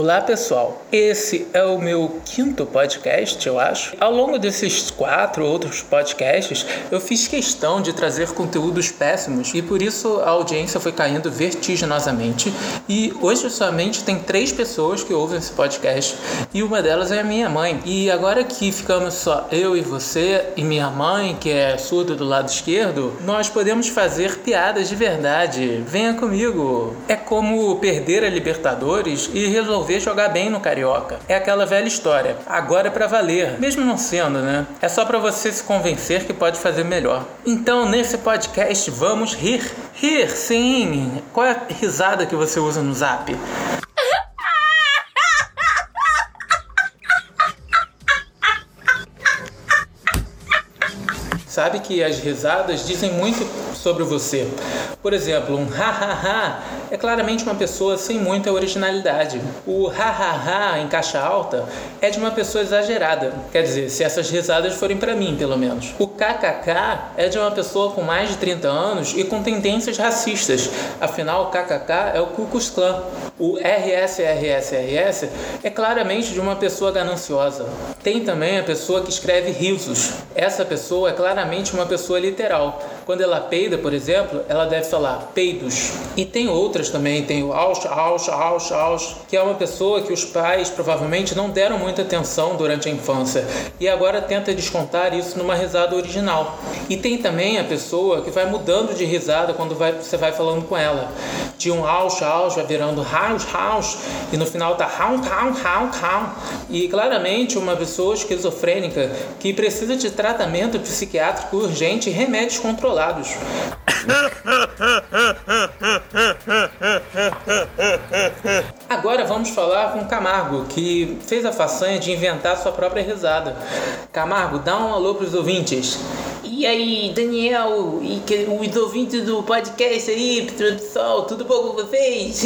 Olá pessoal, esse é o meu quinto podcast, eu acho. Ao longo desses quatro outros podcasts, eu fiz questão de trazer conteúdos péssimos e por isso a audiência foi caindo vertiginosamente. E hoje somente tem três pessoas que ouvem esse podcast e uma delas é a minha mãe. E agora que ficamos só eu e você e minha mãe, que é surda do lado esquerdo, nós podemos fazer piadas de verdade. Venha comigo. É como perder a Libertadores e resolver resolver jogar bem no Carioca. É aquela velha história. Agora é para valer, mesmo não sendo, né? É só para você se convencer que pode fazer melhor. Então, nesse podcast, vamos rir. Rir, sim. Qual é a risada que você usa no Zap? Sabe que as risadas dizem muito sobre você. Por exemplo, um ha ha ha é claramente uma pessoa sem muita originalidade. O ha ha ha em caixa alta é de uma pessoa exagerada. Quer dizer, se essas risadas forem para mim, pelo menos. O kkk é de uma pessoa com mais de 30 anos e com tendências racistas. Afinal, o kkk é o Ku Klux Klan. O RSRSRS é claramente de uma pessoa gananciosa. Tem também a pessoa que escreve risos. Essa pessoa é claramente uma pessoa literal. Quando ela peida, por exemplo, ela deve falar peidos. E tem outras também, tem o aus, aus, aus, aus, que é uma pessoa que os pais provavelmente não deram muita atenção durante a infância e agora tenta descontar isso numa risada original. E tem também a pessoa que vai mudando de risada quando vai, você vai falando com ela. De um aus, aus, vai virando haus, haus, e no final tá haun, haun, haun, haun. E claramente uma pessoa esquizofrênica que precisa de tratamento psiquiátrico urgente e remédios controlados lados. Agora vamos falar com Camargo, que fez a façanha de inventar sua própria risada. Camargo, dá um alô pros ouvintes. E aí, Daniel, e que, os ouvintes do podcast aí, pessoal, tudo bom com vocês?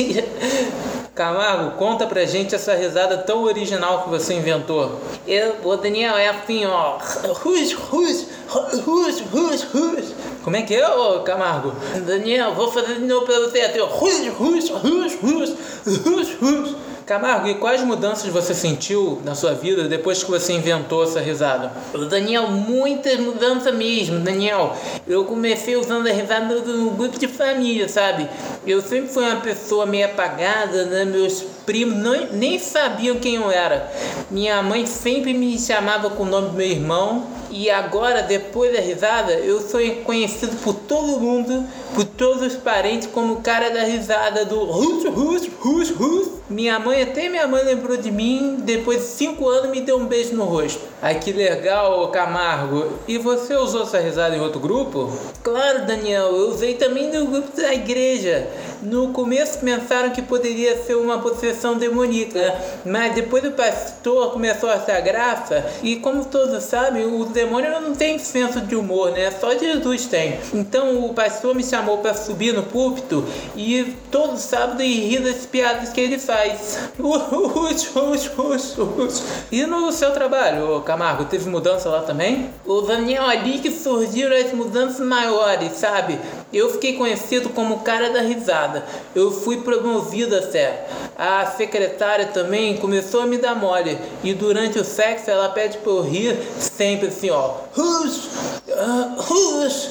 Camargo, conta pra gente essa risada tão original que você inventou. Eu, o Daniel, é assim, ó. Rus, rus, rus, rus, rus. Como é que é, ô Camargo? Daniel, vou fazer de novo assim, ó. Rus, rus, rus, rus, rus, rus. Camargo, e quais mudanças você sentiu na sua vida depois que você inventou essa risada? Daniel, muitas mudanças mesmo, Daniel. Eu comecei usando a risada no grupo de família, sabe? Eu sempre fui uma pessoa meio apagada, né? Meus primos não, nem sabiam quem eu era. Minha mãe sempre me chamava com o nome do meu irmão. E agora, depois da risada, eu sou conhecido por todo mundo, por todos os parentes, como o cara da risada do Rus, Rus, Rus, Rus. Minha mãe, até minha mãe lembrou de mim, depois de cinco anos me deu um beijo no rosto. Ai que legal, Camargo. E você usou essa risada em outro grupo? Claro, Daniel, eu usei também no grupo da igreja. No começo pensaram que poderia ser uma possessão demoníaca, mas depois o pastor começou a achar graça e como todos sabem, o demônio não tem senso de humor, né? Só Jesus tem. Então o pastor me chamou para subir no púlpito e todo sábado e rir das piadas que ele faz. E no seu trabalho, Camargo, teve mudança lá também? O Daniel ali que surgiram as mudanças maiores, sabe? Eu fiquei conhecido como cara da risada. Eu fui promovido até. A secretária também começou a me dar mole. E durante o sexo ela pede pra eu rir sempre assim, ó. Hus, uh, hus,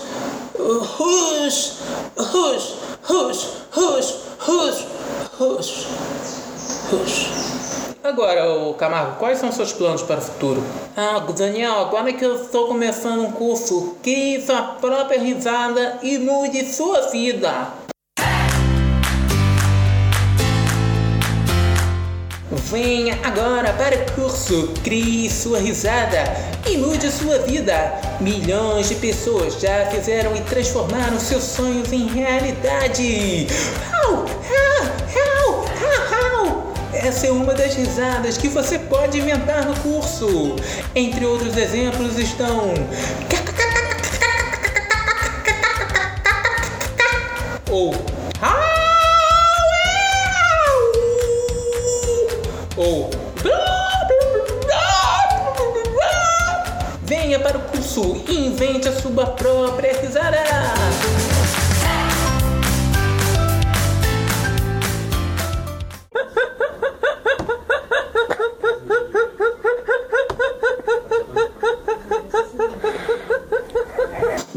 Agora, o Camargo, quais são seus planos para o futuro? Ah, Daniel, agora que eu estou começando um curso, crie sua própria risada e mude sua vida. Venha agora para o curso Crie Sua Risada e Mude Sua Vida. Milhões de pessoas já fizeram e transformaram seus sonhos em realidade. How, Essa é uma das risadas que você pode inventar no curso. Entre outros exemplos estão. Ou.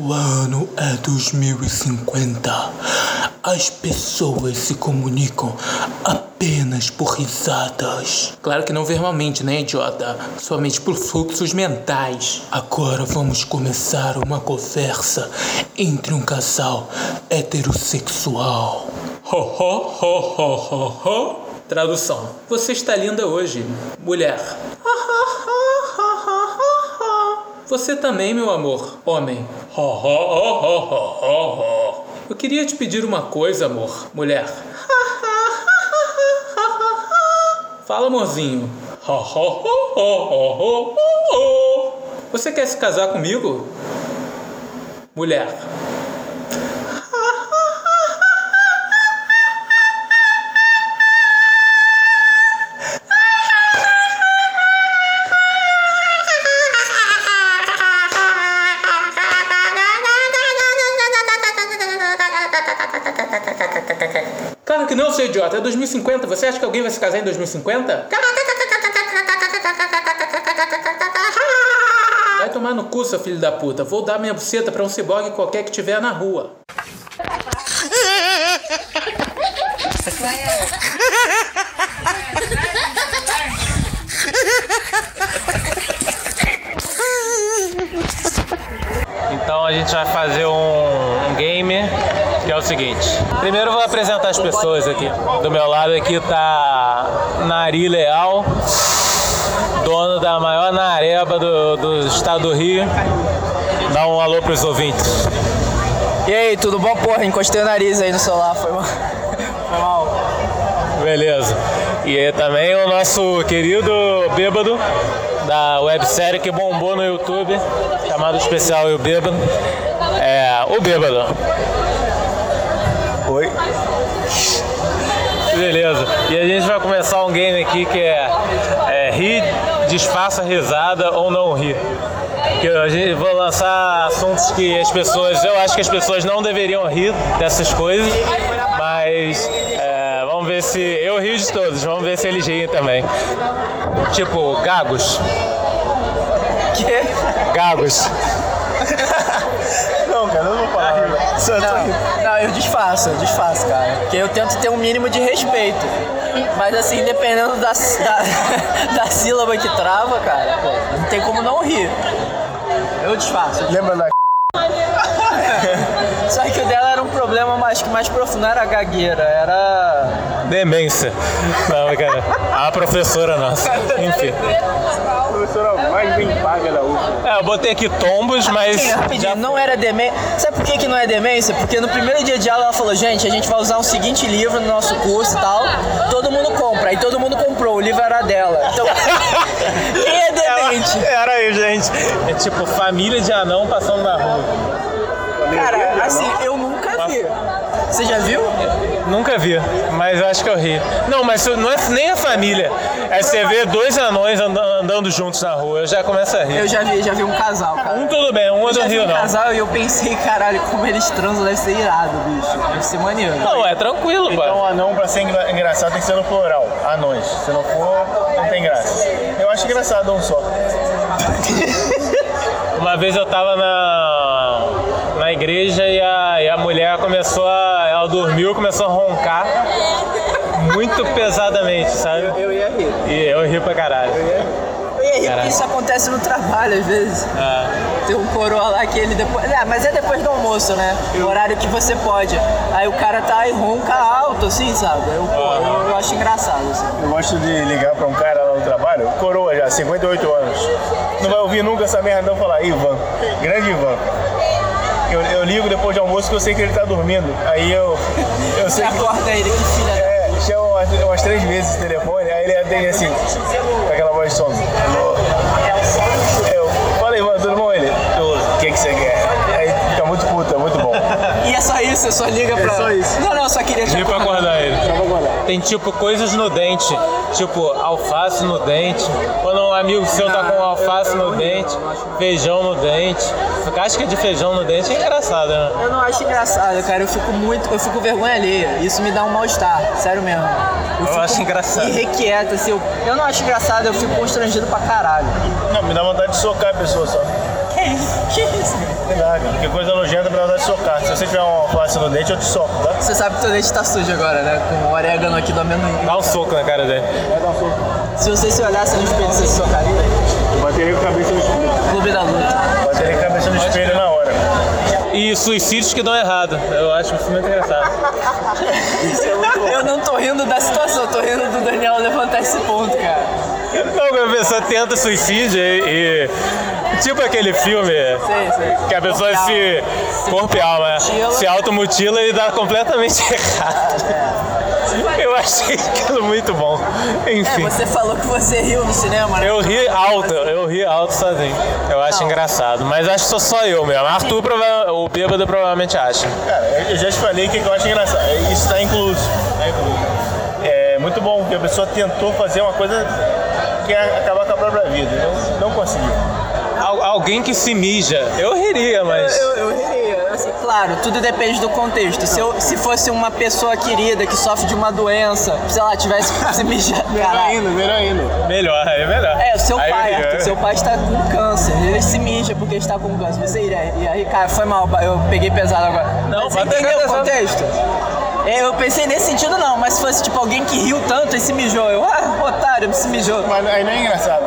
É 2050. As pessoas se comunicam apenas por risadas. Claro que não verbalmente, né, idiota? Somente por fluxos mentais. Agora vamos começar uma conversa entre um casal heterossexual. Ho, ho, ho, ho, ho, ho. Tradução. Você está linda hoje, mulher. Você também, meu amor, homem. Eu queria te pedir uma coisa, amor, mulher. Fala, amorzinho. Você quer se casar comigo? Mulher. Não, seu idiota. É 2050. Você acha que alguém vai se casar em 2050? Vai tomar no cu, seu filho da puta. Vou dar minha buceta pra um ciborgue qualquer que tiver na rua. Então a gente vai fazer um, é o seguinte. Primeiro vou apresentar as pessoas aqui. Do meu lado aqui tá Nari Leal, dono da maior nareba do, do estado do Rio. Dá um alô pros ouvintes. E aí, tudo bom? Porra, encostei o nariz aí no celular, foi mal. Foi mal. Beleza. E aí também o nosso querido bêbado da websérie que bombou no YouTube, chamado Especial e o Bêbado. É, o Bêbado. Oi. Beleza. E a gente vai começar um game aqui que é, é rir, disfarça risada ou não rir. Que a gente vou lançar assuntos que as pessoas, eu acho que as pessoas não deveriam rir dessas coisas, mas é, vamos ver se eu rio de todos, vamos ver se eles riem também. Tipo, gagos. Que? Gagos. Não, cara, eu não vou falar. Não, não, eu disfarço, eu disfarço, cara. Porque eu tento ter um mínimo de respeito. Mas assim, dependendo da, da, da sílaba que trava, cara, pô, não tem como não rir. Eu disfarço. Lembra da Só que o dela era um problema mais, mais profundo, não era gagueira, era. Demência. Não, cara. A professora nossa. Enfim. A professora mais bem paga da UFA? É, eu botei aqui tombos, mas. Rapidinho, já- não era demência. Sabe por que, que não é demência? Porque no primeiro dia de aula ela falou, gente, a gente vai usar o seguinte livro no nosso curso e tal. Todo mundo compra. Aí todo mundo comprou, o livro era dela. Então, quem é demente? Era eu, gente. É tipo família de anão passando na rua. Cara, assim, eu nunca vi. Você já viu? Nunca vi, mas eu acho que eu ri. Não, mas não é nem a família. É você ver dois anões and- andando juntos na rua, eu já começo a rir. Eu já vi, já vi um casal, cara. Um tudo bem, um eu Eu já não vi rio um não. casal e eu pensei, caralho, como eles transam deve ser irado, bicho. Deve ser maneiro. Não, é tranquilo, Então, pô. anão pra ser engra- engraçado tem que ser no plural. Anões. Se não for, não tem graça. Eu acho engraçado um só. Uma vez eu tava na igreja e a, e a mulher começou a. Ela dormiu começou a roncar muito pesadamente, sabe? Eu ia rir. E eu ri pra caralho. Eu ia rir isso acontece no trabalho às vezes. Ah, Tem um coroa lá que ele depois. É, mas é depois do almoço, né? O horário que você pode. Aí o cara tá e ronca alto, assim, sabe? Eu, eu, eu acho engraçado, assim. Eu gosto de ligar pra um cara lá no trabalho, coroa já, 58 anos. Não vai ouvir nunca essa merda não falar, Ivan, grande Ivan. Eu, eu ligo depois de almoço que eu sei que ele tá dormindo. Aí eu. Eu sei que. acorda ele, que filha. É, chama umas, umas três vezes o telefone, aí ele atende assim, com aquela voz de sono. Alô? Eu, fala Ivan, tudo bom? Ele, tudo. O que que você quer? Aí fica muito puto, é muito bom. E é só isso, você só liga pra. só isso. Não, não, eu só queria te pra acordar ele. Só pra guardar. Tem tipo coisas no dente, tipo alface no dente. Quando um amigo seu tá com alface no dente, feijão no dente. Casca de feijão no dente é engraçado, né? Eu não acho engraçado, cara. Eu fico muito. Eu fico vergonha alheia. Isso me dá um mal-estar, sério mesmo. Eu fico acho engraçado. Irrequieto, assim. Eu, eu não acho engraçado, eu fico constrangido pra caralho. Não, me dá vontade de socar a pessoa só. Que isso? Sei lá, cara. Que coisa nojenta pra vontade de socar. Se você tiver uma alface no dente, eu te soco, tá? Você sabe que teu dente tá sujo agora, né? Com o orégano aqui do amendoim. Dá um soco na cara dele. Se você se olhasse no espelho, você se socaria? Bateria com a cabeça no espelho. Clube da luta. Bateria com a cabeça no espelho na hora. E suicídios que dão errado. Eu acho isso muito engraçado. Eu não tô rindo da situação, eu tô rindo do Daniel levantar esse ponto. Não, quando a pessoa tenta suicídio e. e- Tipo aquele filme Sei, sei. que a pessoa Corpo se. Corpo e alma, é. Mutila. se automutila e dá completamente errado. Eu achei aquilo muito bom. É, Enfim. você falou que você riu no cinema, né? Eu ri alto, eu ri alto sozinho. Eu acho Não. engraçado. Mas acho que sou só eu mesmo. Arthur, prova- o bêbado, provavelmente acha. Cara, eu já te falei o que eu acho engraçado. Isso tá incluso. Tá incluso. É muito bom porque a pessoa tentou fazer uma coisa que é acabar com a própria vida. Não, não conseguiu. Al- alguém que se mija. Eu riria, mas. Eu, eu riria. Assim, claro, tudo depende do contexto. Se, eu, se fosse uma pessoa querida que sofre de uma doença, sei lá, tivesse se mijado. Caralho. indo, melhor indo. Melhor, é melhor. É, o seu Aí eu pai. Arthur, seu pai está com câncer. Ele se mija porque está com câncer. Você iria. E aí, cara, foi mal, eu peguei pesado agora. Não, Você vai pegar entendeu o pesado. contexto? É, Eu pensei nesse sentido não, mas se fosse tipo alguém que riu tanto e se mijou, eu, ah, otário, se mijou. Mas aí não é engraçado.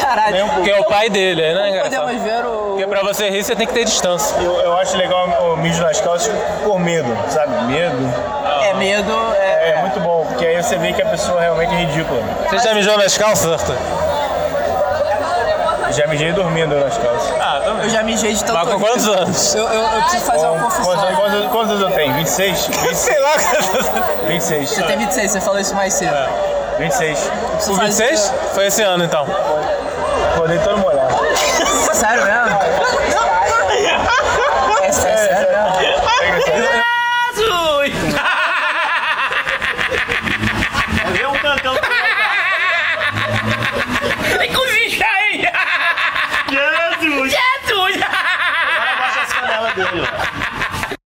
Caralho. Nem um pouco. Porque é o pai dele, aí não é engraçado. Podemos ver o. Porque pra você rir, você tem que ter distância. Eu, eu acho legal o mijo nas calças por medo, sabe? Medo. É medo. É, É, muito bom, porque aí você vê que a pessoa realmente é ridícula. Você já mijou nas calças, Arthur? Já mijei dormindo nas calças. Ah, Eu também. já mijei de tanto. Mas com quantos anos? Eu, eu, eu preciso fazer uma Quantos, confissão. quantos, quantos anos eu tenho? 26? 26. Sei lá quantos 26. Você tem 26, você falou isso mais cedo. 26. Preciso O fazer- 26? Foi esse ano então. Acordei todo molhado. Sério mesmo?